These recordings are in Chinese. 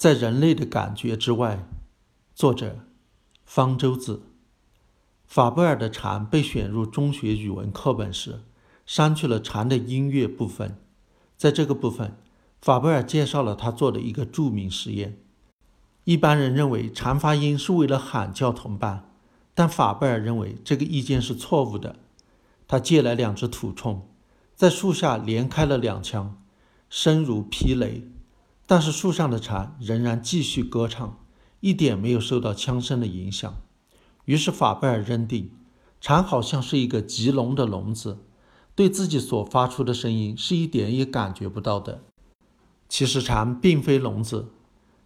在人类的感觉之外。作者：方舟子。法布尔的蝉被选入中学语文课本时，删去了蝉的音乐部分。在这个部分，法布尔介绍了他做的一个著名实验。一般人认为蝉发音是为了喊叫同伴，但法布尔认为这个意见是错误的。他借来两只土铳，在树下连开了两枪，声如霹雷，但是树上的蝉仍然继续歌唱。一点没有受到枪声的影响，于是法贝尔认定，蝉好像是一个极聋的聋子，对自己所发出的声音是一点也感觉不到的。其实蝉并非聋子，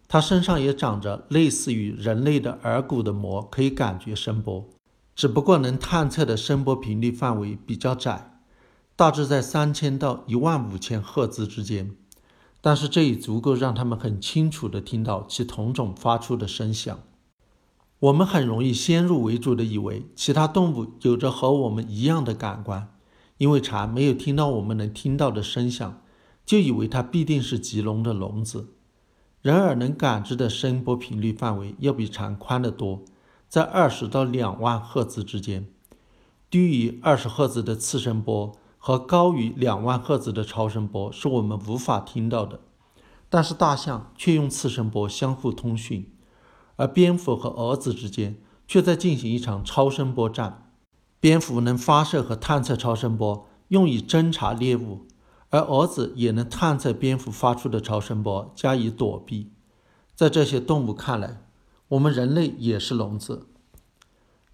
它身上也长着类似于人类的耳骨的膜，可以感觉声波，只不过能探测的声波频率范围比较窄，大致在三千到一万五千赫兹之间。但是这也足够让他们很清楚地听到其同种发出的声响。我们很容易先入为主地以为其他动物有着和我们一样的感官，因为蝉没有听到我们能听到的声响，就以为它必定是极聋的聋子。人耳能感知的声波频率范围要比蝉宽得多，在二十到两万赫兹之间。低于二十赫兹的次声波。和高于两万赫兹的超声波是我们无法听到的，但是大象却用次声波相互通讯，而蝙蝠和蛾子之间却在进行一场超声波战。蝙蝠能发射和探测超声波，用以侦察猎物，而蛾子也能探测蝙蝠发出的超声波，加以躲避。在这些动物看来，我们人类也是聋子。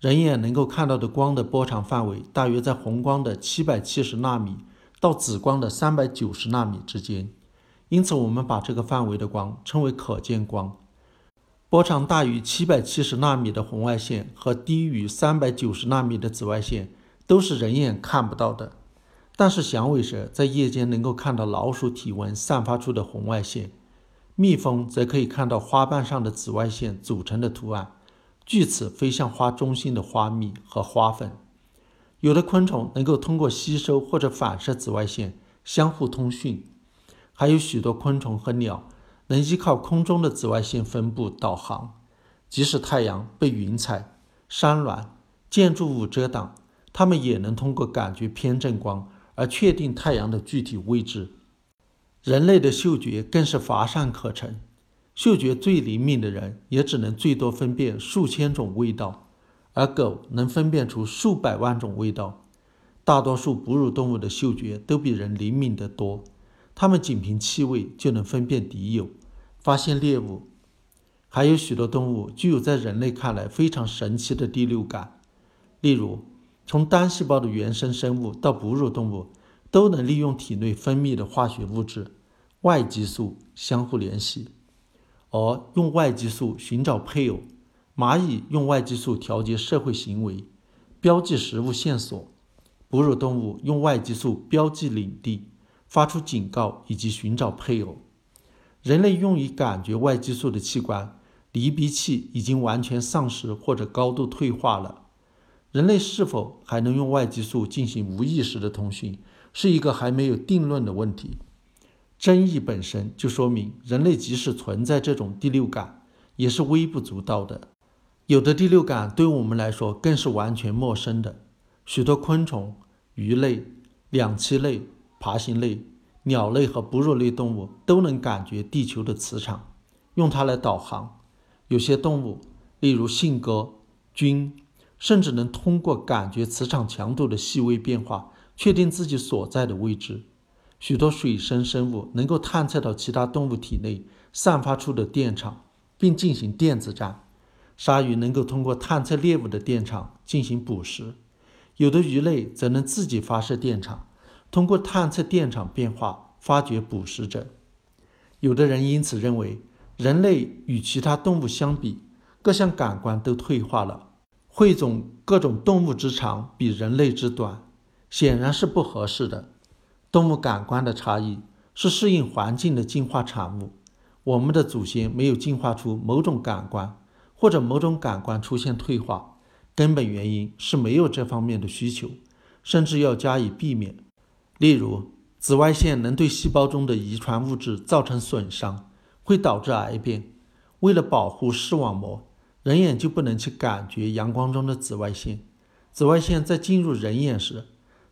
人眼能够看到的光的波长范围大约在红光的七百七十纳米到紫光的三百九十纳米之间，因此我们把这个范围的光称为可见光。波长大于七百七十纳米的红外线和低于三百九十纳米的紫外线都是人眼看不到的，但是响尾蛇在夜间能够看到老鼠体温散发出的红外线，蜜蜂则可以看到花瓣上的紫外线组成的图案。据此飞向花中心的花蜜和花粉，有的昆虫能够通过吸收或者反射紫外线相互通讯，还有许多昆虫和鸟能依靠空中的紫外线分布导航。即使太阳被云彩、山峦、建筑物遮挡，它们也能通过感觉偏振光而确定太阳的具体位置。人类的嗅觉更是乏善可陈。嗅觉最灵敏的人也只能最多分辨数千种味道，而狗能分辨出数百万种味道。大多数哺乳动物的嗅觉都比人灵敏得多，它们仅凭气味就能分辨敌友、发现猎物。还有许多动物具有在人类看来非常神奇的第六感，例如，从单细胞的原生生物到哺乳动物，都能利用体内分泌的化学物质外激素相互联系。而用外激素寻找配偶，蚂蚁用外激素调节社会行为，标记食物线索；哺乳动物用外激素标记领地，发出警告以及寻找配偶。人类用于感觉外激素的器官——离鼻器，已经完全丧失或者高度退化了。人类是否还能用外激素进行无意识的通讯，是一个还没有定论的问题。争议本身就说明，人类即使存在这种第六感，也是微不足道的。有的第六感对我们来说更是完全陌生的。许多昆虫、鱼类、两栖类、爬行类、鸟类和哺乳类动物都能感觉地球的磁场，用它来导航。有些动物，例如信鸽、菌，甚至能通过感觉磁场强度的细微变化，确定自己所在的位置。许多水生生物能够探测到其他动物体内散发出的电场，并进行电子战。鲨鱼能够通过探测猎物的电场进行捕食，有的鱼类则能自己发射电场，通过探测电场变化发掘捕食者。有的人因此认为，人类与其他动物相比，各项感官都退化了，汇总各种动物之长比人类之短，显然是不合适的。动物感官的差异是适应环境的进化产物。我们的祖先没有进化出某种感官，或者某种感官出现退化，根本原因是没有这方面的需求，甚至要加以避免。例如，紫外线能对细胞中的遗传物质造成损伤，会导致癌变。为了保护视网膜，人眼就不能去感觉阳光中的紫外线。紫外线在进入人眼时，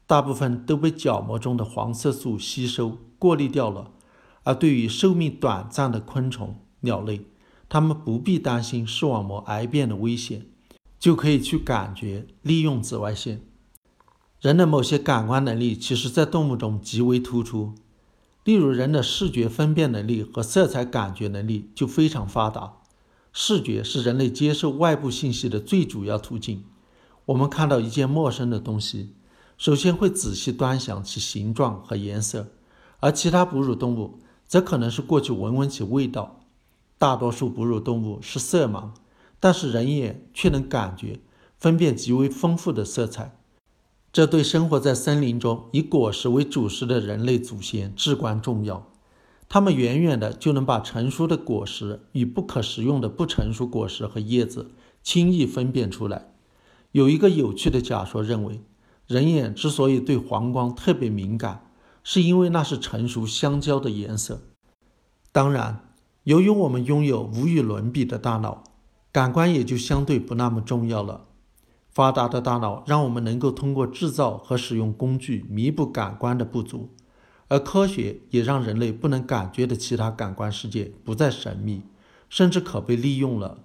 大部分都被角膜中的黄色素吸收过滤掉了。而对于寿命短暂的昆虫、鸟类，它们不必担心视网膜癌变的危险，就可以去感觉、利用紫外线。人的某些感官能力，其实在动物中极为突出。例如，人的视觉分辨能力和色彩感觉能力就非常发达。视觉是人类接受外部信息的最主要途径。我们看到一件陌生的东西，首先会仔细端详其形状和颜色，而其他哺乳动物则可能是过去闻闻其味道。大多数哺乳动物是色盲，但是人眼却能感觉、分辨极为丰富的色彩。这对生活在森林中以果实为主食的人类祖先至关重要。他们远远的就能把成熟的果实与不可食用的不成熟果实和叶子轻易分辨出来。有一个有趣的假说认为，人眼之所以对黄光特别敏感，是因为那是成熟香蕉的颜色。当然，由于我们拥有无与伦比的大脑，感官也就相对不那么重要了。发达的大脑让我们能够通过制造和使用工具弥补感官的不足，而科学也让人类不能感觉的其他感官世界不再神秘，甚至可被利用了。